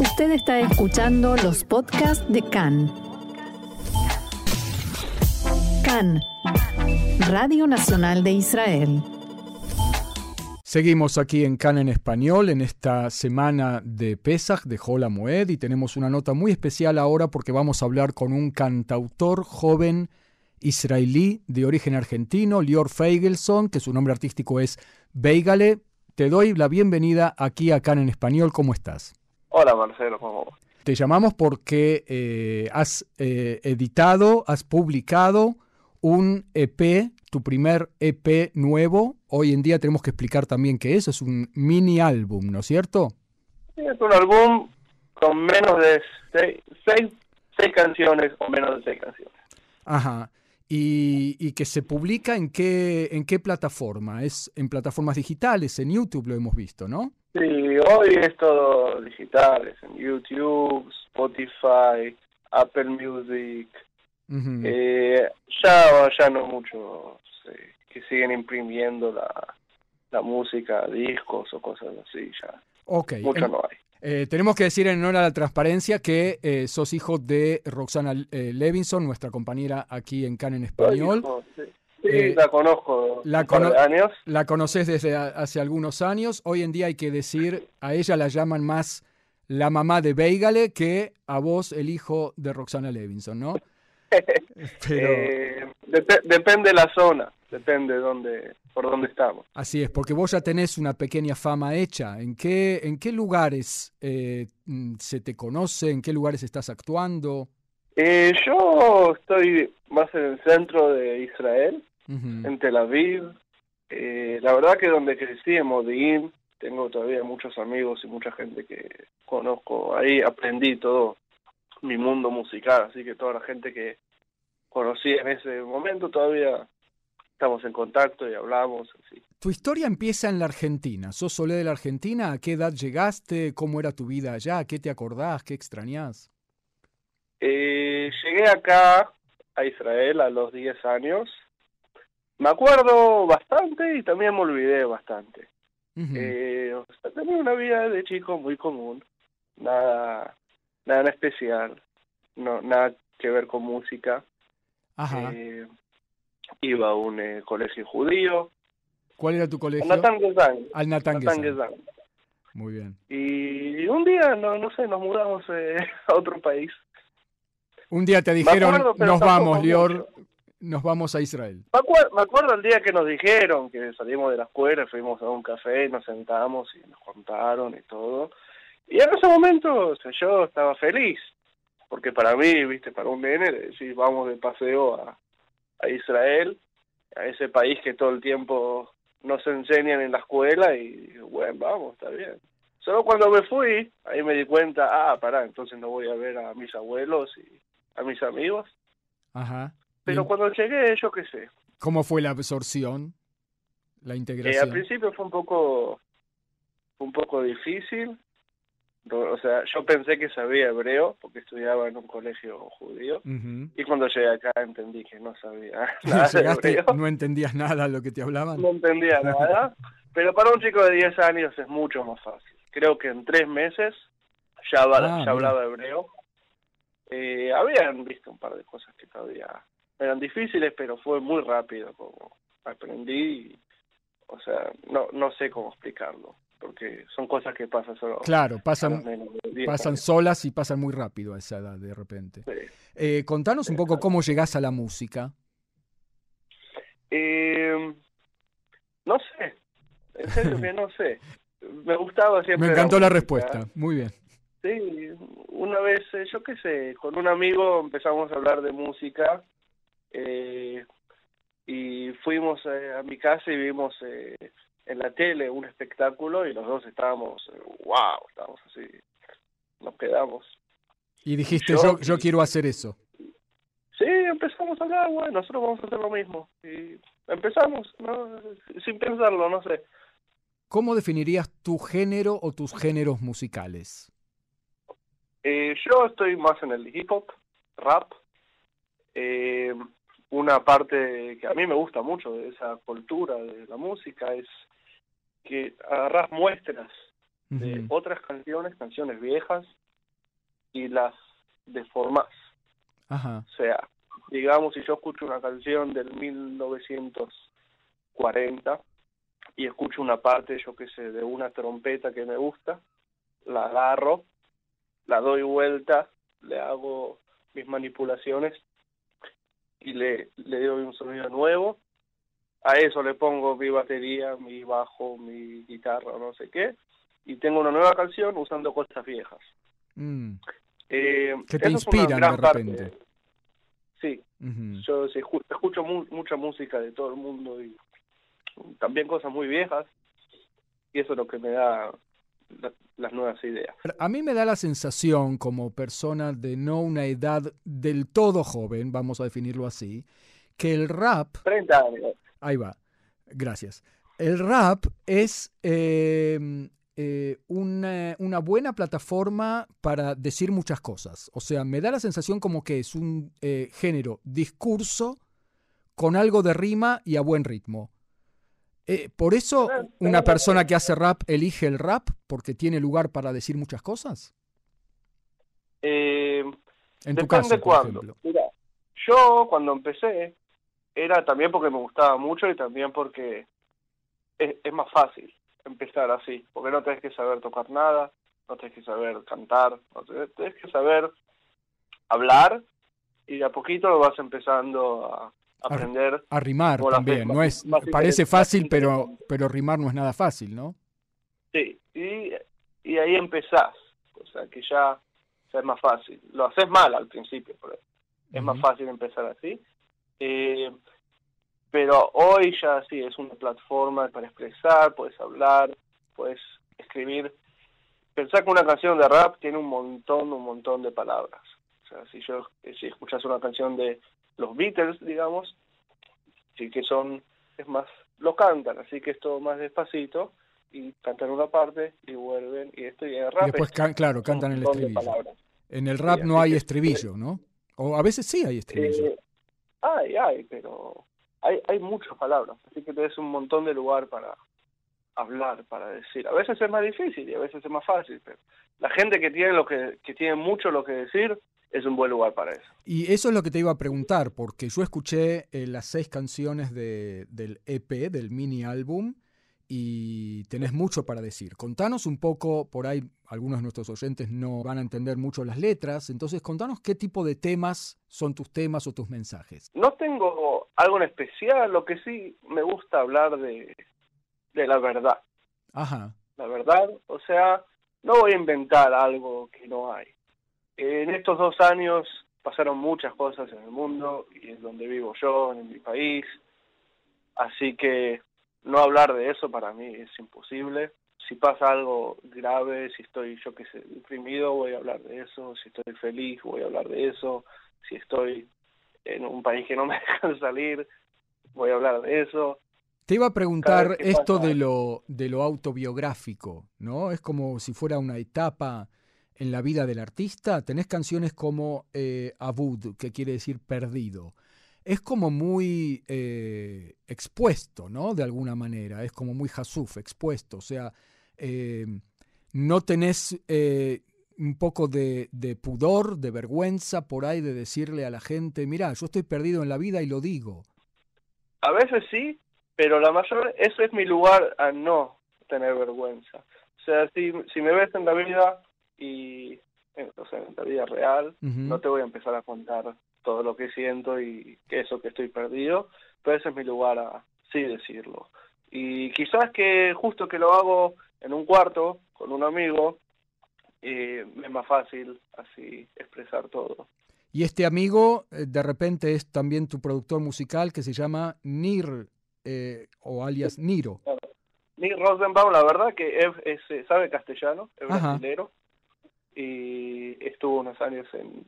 Usted está escuchando los podcasts de CAN. CAN, Radio Nacional de Israel. Seguimos aquí en CAN en español en esta semana de Pesach de Hola Moed y tenemos una nota muy especial ahora porque vamos a hablar con un cantautor joven israelí de origen argentino, Lior Feigelson, que su nombre artístico es Beigale. Te doy la bienvenida aquí a CAN en español. ¿Cómo estás? Hola Marcelo, ¿cómo Te llamamos porque eh, has eh, editado, has publicado un EP, tu primer EP nuevo. Hoy en día tenemos que explicar también qué es. Es un mini álbum, ¿no es cierto? Sí, es un álbum con menos de seis, seis, seis canciones o menos de seis canciones. Ajá. Y, y, que se publica en qué, en qué plataforma? Es en plataformas digitales, en YouTube lo hemos visto, ¿no? Sí, hoy es todo digital, es en YouTube, Spotify, Apple Music. eh, ya, ya no mucho que siguen imprimiendo la, la música, discos o cosas así, ya. Okay. Mucho no hay. Eh, tenemos que decir en honor a la transparencia que eh, sos hijo de Roxana eh, Levinson, nuestra compañera aquí en CAN en español. Hijo, sí. Eh, la conozco la cono años. La conoces desde hace algunos años. Hoy en día hay que decir, a ella la llaman más la mamá de Beigale que a vos el hijo de Roxana Levinson, ¿no? Pero... eh, dep depende de la zona, depende de dónde, por dónde estamos. Así es, porque vos ya tenés una pequeña fama hecha. ¿En qué, en qué lugares eh, se te conoce? ¿En qué lugares estás actuando? Eh, yo estoy más en el centro de Israel, uh -huh. en Tel Aviv. Eh, la verdad que donde crecí, en Modi'in, tengo todavía muchos amigos y mucha gente que conozco. Ahí aprendí todo mi mundo musical, así que toda la gente que conocí en ese momento todavía estamos en contacto y hablamos. Así. Tu historia empieza en la Argentina. ¿Sos solé de la Argentina? ¿A qué edad llegaste? ¿Cómo era tu vida allá? ¿Qué te acordás? ¿Qué extrañás? Eh, llegué acá a Israel a los 10 años. Me acuerdo bastante y también me olvidé bastante. Uh -huh. eh, o sea, tenía una vida de chico muy común. Nada, nada en especial. No, nada que ver con música. Ajá. Eh, iba a un eh, colegio judío. ¿Cuál era tu colegio? Natán Gezán. Al Gezán. Muy bien. Y un día, no, no sé, nos mudamos a otro país. Un día te dijeron, acuerdo, nos vamos, Lior, nos vamos a Israel. Me acuerdo, me acuerdo, el día que nos dijeron que salimos de la escuela, fuimos a un café, nos sentamos y nos contaron y todo. Y en ese momento o sea, yo estaba feliz, porque para mí, viste, para un nene, decir, vamos de paseo a, a Israel, a ese país que todo el tiempo nos enseñan en la escuela y bueno, vamos, está bien. Solo cuando me fui, ahí me di cuenta, ah, pará, entonces no voy a ver a mis abuelos y a mis amigos. Ajá. Pero cuando llegué, yo qué sé. ¿Cómo fue la absorción? La integración. Eh, al principio fue un poco, un poco difícil. O sea, yo pensé que sabía hebreo porque estudiaba en un colegio judío. Uh -huh. Y cuando llegué acá entendí que no sabía nada Llegaste, de hebreo. ¿No entendías nada lo que te hablaban? No entendía nada. Pero para un chico de 10 años es mucho más fácil. Creo que en tres meses ya, ah, ya hablaba hebreo. Eh, habían visto un par de cosas que todavía eran difíciles, pero fue muy rápido como aprendí. Y, o sea, no, no sé cómo explicarlo porque son cosas que pasan solo. Claro, pasan, pasan solas y pasan muy rápido a esa edad de repente. Sí. Eh, contanos un poco cómo llegás a la música. Eh, no sé, en serio que no sé. Me gustaba siempre. Me encantó la, la respuesta, muy bien. Sí, una vez, eh, yo qué sé, con un amigo empezamos a hablar de música eh, y fuimos eh, a mi casa y vimos eh, en la tele un espectáculo y los dos estábamos, wow, estábamos así, nos quedamos. Y dijiste, yo, yo, yo quiero hacer eso. Sí, empezamos a hablar, bueno, nosotros vamos a hacer lo mismo. Y empezamos, ¿no? sin pensarlo, no sé. ¿Cómo definirías tu género o tus géneros musicales? Eh, yo estoy más en el hip hop, rap. Eh, una parte que a mí me gusta mucho de esa cultura de la música es que agarras muestras de otras canciones, canciones viejas, y las deformás. Ajá. O sea, digamos, si yo escucho una canción del 1940 y escucho una parte, yo qué sé, de una trompeta que me gusta, la agarro, la doy vuelta, le hago mis manipulaciones y le, le doy un sonido nuevo. A eso le pongo mi batería, mi bajo, mi guitarra, no sé qué, y tengo una nueva canción usando cosas viejas. Mm. Eh, Que te inspiran de parte. repente. Sí, Ujú. yo sí, escu- escucho mu- mucha música de todo el mundo y también cosas muy viejas y eso es lo que me da la- las nuevas ideas. A mí me da la sensación, como persona de no una edad del todo joven, vamos a definirlo así, que el rap 30 años. Ahí va. Gracias. El rap es eh, eh, una, una buena plataforma para decir muchas cosas. O sea, me da la sensación como que es un eh, género discurso con algo de rima y a buen ritmo. Eh, por eso Claro, una persona que hace rap elige el rap porque tiene lugar para decir muchas cosas. Eh, En tu depende caso, cuándo. Mira, yo cuando empecé era también porque me gustaba mucho y también porque es, es más fácil empezar así, porque no tenés que saber tocar nada, no tenés que saber cantar, no tenés, tenés que saber hablar y de a poquito lo vas empezando a aprender. A rimar también. No es, parece fácil, pero, pero rimar no es nada fácil, ¿no? Sí, y, y ahí empezás, o sea que ya, ya es más fácil. Lo haces mal al principio, pero es más fácil empezar así. Eh, pero hoy ya sí, es una plataforma para expresar, puedes hablar, puedes escribir. Pensar que una canción de rap tiene un montón, un montón de palabras. O sea, si yo si escuchas una canción de los Beatles, digamos, sí que son, es más, lo cantan, así que es todo más despacito y cantan una parte y vuelven y esto y el rap Y después, es claro, cantan el estribillo. En el rap Sí, no hay que- estribillo, ¿no? O a veces sí hay estribillo. Eh, hay, hay, pero hay, hay muchas palabras, así que tenés un montón de lugar para hablar, para decir. A veces es más difícil y a veces es más fácil, pero la gente que tiene lo que, que tiene mucho lo que decir es un buen lugar para eso. Y eso es lo que te iba a preguntar, porque yo escuché eh, las seis canciones de- del EP, del mini álbum, y tenés mucho para decir. Contanos un poco, por ahí algunos de nuestros oyentes no van a entender mucho las letras, entonces contanos qué tipo de temas son tus temas o tus mensajes. No tengo algo en especial, lo que sí me gusta hablar de, de la verdad. Ajá, la verdad. O sea, no voy a inventar algo que no hay. En estos dos años pasaron muchas cosas en el mundo y es donde vivo yo, en mi país. Así que no hablar de eso para mí es imposible. Si pasa algo grave, si estoy, yo qué sé, deprimido, voy a hablar de eso. Si estoy feliz, voy a hablar de eso. Si estoy en un país que no me dejan salir, voy a hablar de eso. Te iba a preguntar que esto pasa- de lo, de lo autobiográfico, ¿no? Es como si fuera una etapa en la vida del artista. Tenés canciones como eh, Abud, que quiere decir perdido. Es como muy eh, expuesto, ¿no? De alguna manera. Es como muy jasuf, expuesto. O sea, eh, no tenés eh, un poco de, de pudor, de vergüenza por ahí de decirle a la gente, mira, yo estoy perdido en la vida y lo digo. A veces sí, pero la mayor, eso es mi lugar a no tener vergüenza. O sea, si, si me ves en la vida y, en- o sea, en la vida real, no te voy a empezar a contar todo lo que siento y que eso que estoy perdido, pero ese es mi lugar a sí decirlo. Y quizás que justo que lo hago en un cuarto con un amigo, eh, es más fácil así expresar todo. Y este amigo, eh, de repente, es también tu productor musical que se llama Nir, eh, o alias Niro. Nick Rosenbaum, la verdad que es, es, eh, sabe castellano, es Ajá. brasilero, y estuvo unos años en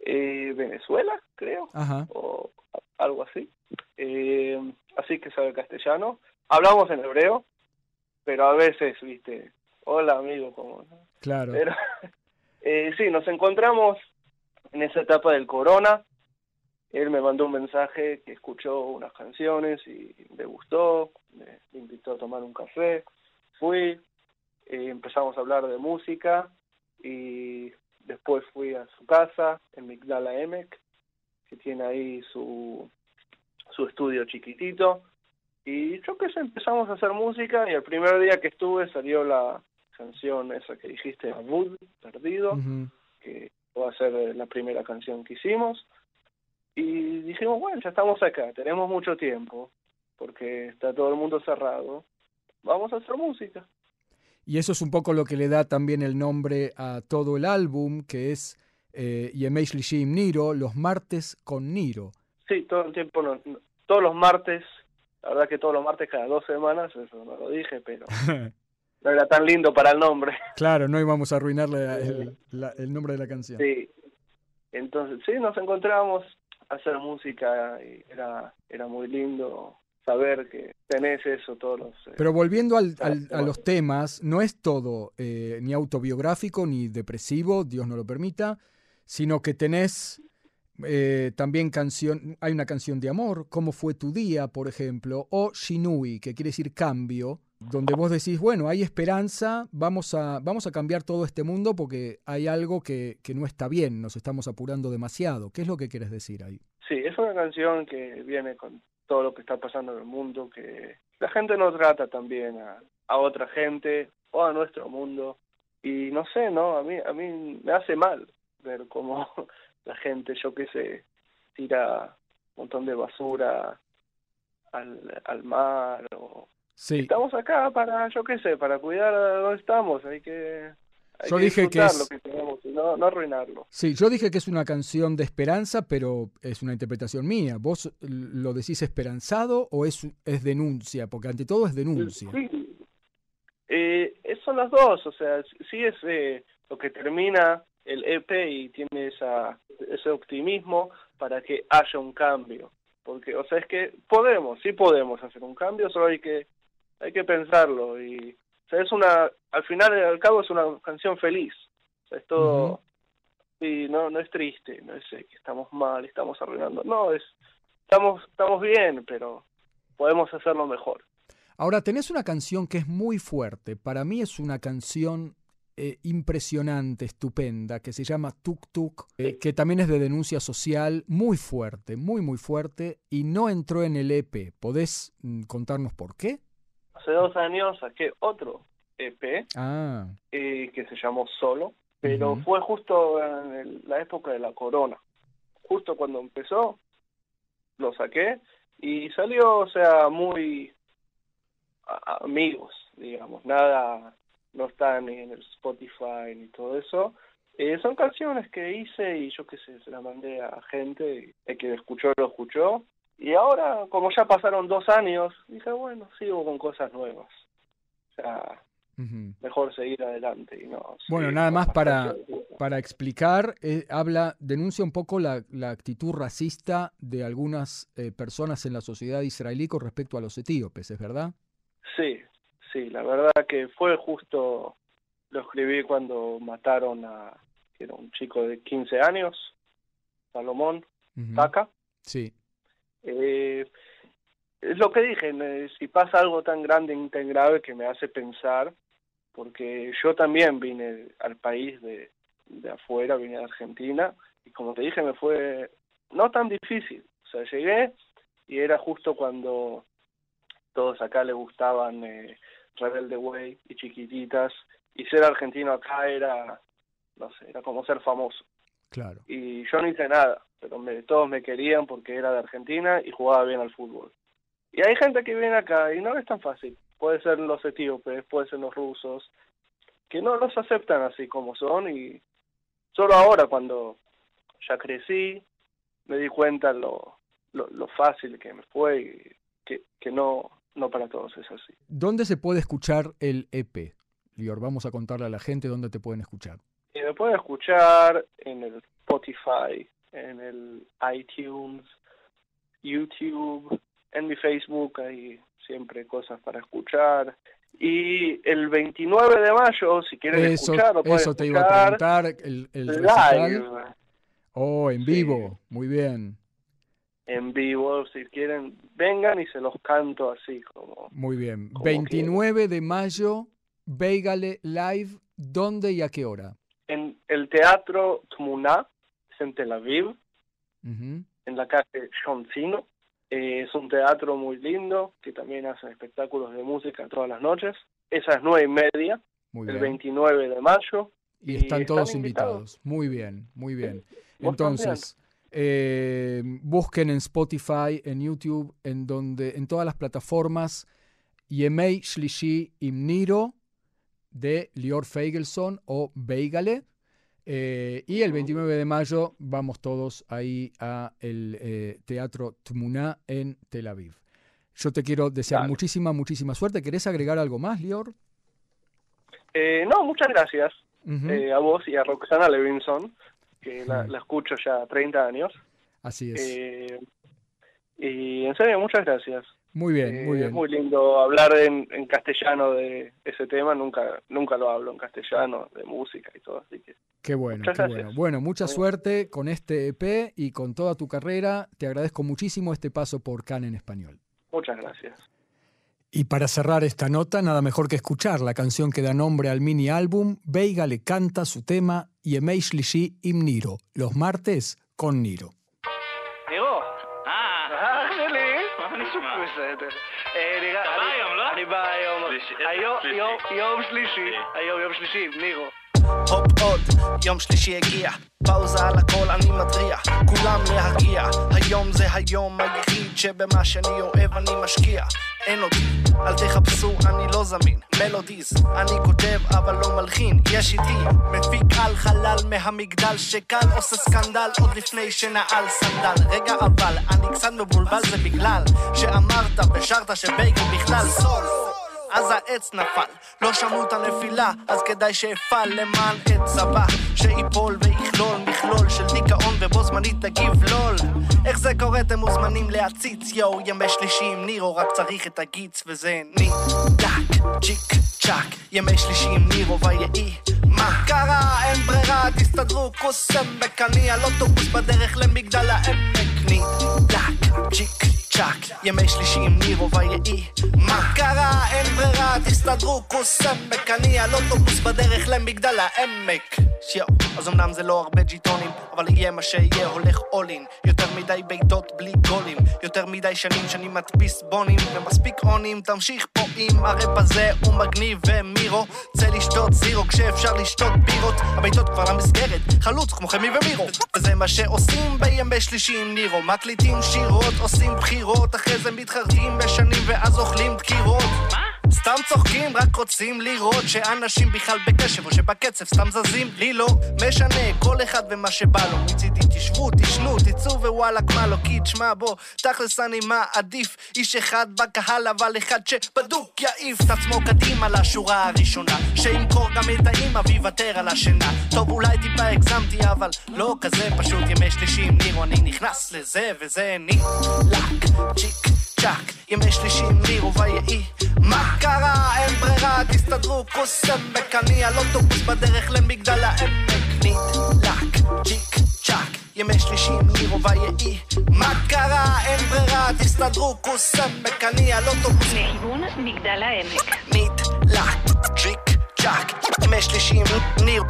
eh, Venezuela, creo, Ajá. o algo así. Eh, así que sabe castellano. Hablamos en hebreo, pero a veces, viste, hola amigo, ¿cómo? Claro. Pero eh, sí, nos encontramos en esa etapa del corona. Él me mandó un mensaje que escuchó unas canciones y le gustó, me, me invitó a tomar un café. Fui, eh, empezamos a hablar de música y después fui a su casa en Migdala Emek, que tiene ahí su, su estudio chiquitito. Y yo que sé, empezamos a hacer música y el primer día que estuve salió la canción esa que dijiste, Abud, Perdido, que va a ser la primera canción que hicimos. Y dijimos, bueno, ya estamos acá, tenemos mucho tiempo, porque está todo el mundo cerrado, vamos a hacer música. Y eso es un poco lo que le da también el nombre a todo el álbum, que es eh, Yemesh Lishim Niro, los martes con Niro. Sí, todo el tiempo, todos los martes, la verdad que todos los martes cada dos semanas, eso no lo dije, pero no era tan lindo para el nombre. Claro, no íbamos a arruinarle el, el nombre de la canción. Sí, entonces sí, nos encontramos a hacer música y era, era muy lindo saber que tenés eso todos los... Eh, Pero volviendo al, a los temas, no es todo eh, ni autobiográfico ni depresivo, Dios no lo permita, sino que tenés eh, también canción, hay una canción de amor, ¿Cómo fue tu día, por ejemplo? O Shinui, que quiere decir cambio, donde vos decís, bueno, hay esperanza, vamos a, vamos a cambiar todo este mundo porque hay algo que, que no está bien, nos estamos apurando demasiado. ¿Qué es lo que quieres decir ahí? Sí, es una canción que viene con todo lo que está pasando en el mundo, que la gente no trata también a, a otra gente o a nuestro mundo. Y no sé, ¿no? A mí, a mí me hace mal ver cómo la gente, yo qué sé, tira un montón de basura al, al mar o... Sí. Estamos acá para, yo qué sé, para cuidar a donde estamos, hay que yo dije que es... lo que tenemos y no, no, arruinarlo. Sí, yo dije que es una canción de esperanza, pero es una interpretación mía. ¿Vos lo decís esperanzado o es, es denuncia? Porque ante todo es denuncia. Sí, eh, son las dos, o sea, sí es eh, lo que termina el EP y tiene esa, ese optimismo para que haya un cambio. Porque, o sea, es que podemos, sí podemos hacer un cambio, solo hay que, hay que pensarlo y o sea, es una, al final y al cabo es una canción feliz. O sea, es todo, y no, no es triste, no es que estamos mal, estamos arruinando. No, es, estamos, estamos bien, pero podemos hacerlo mejor. Ahora, tenés una canción que es muy fuerte. Para mí es una canción eh, impresionante, estupenda, que se llama Tuk Tuk, eh, que también es de denuncia social, muy fuerte, muy, muy fuerte, y no entró en el EP. ¿Podés mm, contarnos por qué? Hace dos años saqué otro EP ah. eh, que se llamó Solo, pero fue justo en la época de la corona. Justo cuando empezó, lo saqué y salió, o sea, muy amigos, digamos, nada, no está ni en el Spotify ni todo eso. Eh, son canciones que hice y yo qué sé, se las mandé a gente, y el que escuchó lo escuchó y ahora, como ya pasaron dos años, dije, bueno, sigo con cosas nuevas. O sea, mejor seguir adelante y no... Bueno, nada más para, para explicar, eh, habla, denuncia un poco la, la actitud racista de algunas eh, personas en la sociedad israelí con respecto a los etíopes, ¿es verdad? Sí, sí, la verdad que fue justo, lo escribí cuando mataron a, era un chico de 15 años, Salomón, Taca. Sí eh, es lo que dije, si pasa algo tan grande y tan que me hace pensar, porque yo también vine al país de, de afuera, vine a Argentina, y como te dije, me fue no tan difícil. O sea, llegué y era justo cuando todos acá les gustaban eh, Rebelde Way y Chiquititas, y ser argentino acá era, no sé, era como ser famoso. Claro. Y yo no hice nada pero todos me querían porque era de Argentina y jugaba bien al fútbol. Y hay gente que viene acá y no es tan fácil. Puede ser los etíopes, puede ser los rusos, que no los aceptan así como son y solo ahora cuando ya crecí me di cuenta lo, lo, fácil que me fue y que, que no, no para todos es así. ¿Dónde se puede escuchar el EP? Lior, vamos a contarle a la gente dónde te pueden escuchar. Y me pueden escuchar en el Spotify, en el iTunes, YouTube, en mi Facebook hay siempre cosas para escuchar. Y el 29 de mayo, si quieren escuchar, eso te iba a preguntar, el, el live. Oh, en vivo, muy bien. En vivo, si quieren, vengan y se los canto así como... Muy bien. 29 de mayo Beigale Live, ¿dónde y a qué hora? En el Teatro Tmuna, es en Tel Aviv, en la calle Shoncino. Eh, es un teatro muy lindo, que también hace espectáculos de música todas las noches. Es a las nueve y media, Muy el bien. 29 de mayo. Y y están están todos invitados. invitados. Muy bien, muy bien. Entonces, eh, busquen en Spotify, en YouTube, en donde, en todas las plataformas, Yemei Shlishi Imniro de Lior Feigelson o Beigale. Eh, y el 29 de mayo vamos todos ahí a el eh, Teatro Tmuna en Tel Aviv. Yo te quiero desear muchísima, muchísima suerte. ¿Querés agregar algo más, Lior? Eh, no, muchas gracias eh, a vos y a Roxana Levinson, que la, la escucho ya 30 años. Así es. Y en serio, muchas gracias. Muy bien, Eh, muy bien. Es muy lindo hablar en, en castellano de ese tema, nunca nunca lo hablo en castellano, de música y todo, así que Qué bueno, Muchas qué gracias. bueno. Bueno, mucha Muy bien. suerte con este EP y con toda tu carrera. Te agradezco muchísimo este paso por Can en español. muchas gracias. Y para cerrar esta nota, nada mejor que escuchar la canción que da nombre al mini álbum. Veiga le canta su tema Yemei Shlishi Im Niro, los martes con Niro. נשמע? בסדר. אתה בא היום, לא? אני בא היום. היום-? יום- שלישי. היום יום שלישי, נירו. הופ עוד, יום שלישי הגיע, פאוזה על הכל אני מתריע, כולם להגיע, היום זה היום היחיד שבמה שאני אוהב אני משקיע, אין אותי, אל תחפשו אני לא זמין, מלודיז, אני כותב אבל לא מלחין, יש איתי, מפיק על חלל מהמגדל שקל עושה סקנדל עוד לפני שנעל סנדל, רגע אבל אני קצת מבולבל זה בגלל שאמרת ושרת שבייגל בכלל סול אז העץ נפל, לא שמעו את הנפילה, אז כדאי שאפעל למען עץ הבא, שיפול ויכלול מכלול של דיכאון ובו זמנית תגיב לול. איך זה קורה אתם מוזמנים להציץ, יואו, ימי שלישי עם נירו, רק צריך את הגיץ וזה נידק, צ'יק צ'אק, ימי שלישי עם נירו ויהי. מה קרה? אין ברירה, תסתדרו, קוסם בקני, על אוטובוס בדרך למגדל העמק. נידק, צ'יק צ'אק, ימי שלישי עם נירו ויהי. מה קרה? אין ברירה, תסתדרו, קוסם בקני, על אוטובוס בדרך למגדל העמק. יואו, אז אמנם זה לא הרבה ג'יטונים, אבל יהיה מה שיהיה, הולך אולין. יותר מדי בעיטות בלי גולים, יותר מדי שנים שאני מדפיס בונים, ומספיק אונים, תמשיך פה עם הראפ הזה, הוא מגניב ומירו. צא לשתות זירו כשאפשר לשתות בירות, הבעיטות כבר למסגרת, חלוץ כמו חמי ומירו. וזה מה שעושים בימי שלישי עם נירו, מקליטים שירות, עושים בחירות, אחרי זה מתחרטים בשנים ואז אוכלים דקירות. סתם צוחקים, רק רוצים לראות שאנשים בכלל בקשב או שבקצב סתם זזים. לי לא משנה, כל אחד ומה שבא לו. מצידי תשבו, תשנו, תצאו ווואלאק מה לא כי תשמע בוא, תכלס אני מעדיף איש אחד בקהל אבל אחד שבדוק יעיף. את עצמו קדימה לשורה הראשונה שימכור גם את האימא ויוותר על השינה. טוב אולי טיפה הגזמתי אבל לא כזה פשוט. ימי שלישי עם נירו אני נכנס לזה וזה נילק צ'יק צ'אק. ימי שלישי עם נירו ויהי מה קרה? אין ברירה, תסתדרו, קוסם בקני על אוטובוס בדרך למגדל העמק נדלק, צ'יק צ'אק ימי שלישי עם נירו ויהי מה קרה? אין ברירה, תסתדרו, קוסם בקני על אוטובוס לכיוון מגדל העמק. נדלק, צ'יק צ'אק ימי שלישי עם נירו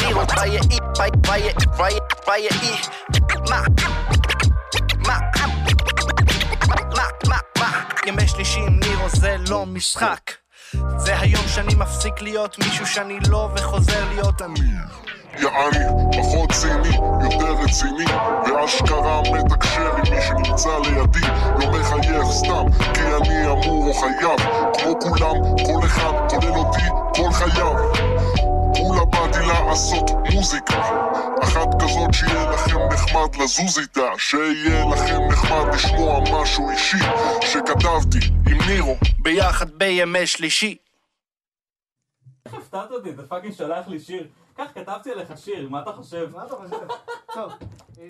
נירו ויהי ויהי ויהי ויהי מה? מה? מה? מה? ימי שלישי עם נירו זה לא משחק זה היום שאני מפסיק להיות מישהו שאני לא וחוזר להיות אני יעני, פחות ציני, יותר רציני ואשכרה מתקשר עם מי שנמצא לידי לא מחייך סתם, כי אני אמור או חייב כמו כולם, כל אחד, כולל אותי, כל חייו כולה באתי לעשות מוזיקה אחת כזאת שיהיה לכם נחמד לזוז איתה שיהיה לכם נחמד לשמוע משהו אישי שכתבתי עם נירו ביחד בימי שלישי איך הפתעת אותי, אתה פאקינג שולח לי שיר. כך כתבתי עליך שיר, מה אתה חושב? מה אתה חושב? טוב, אה,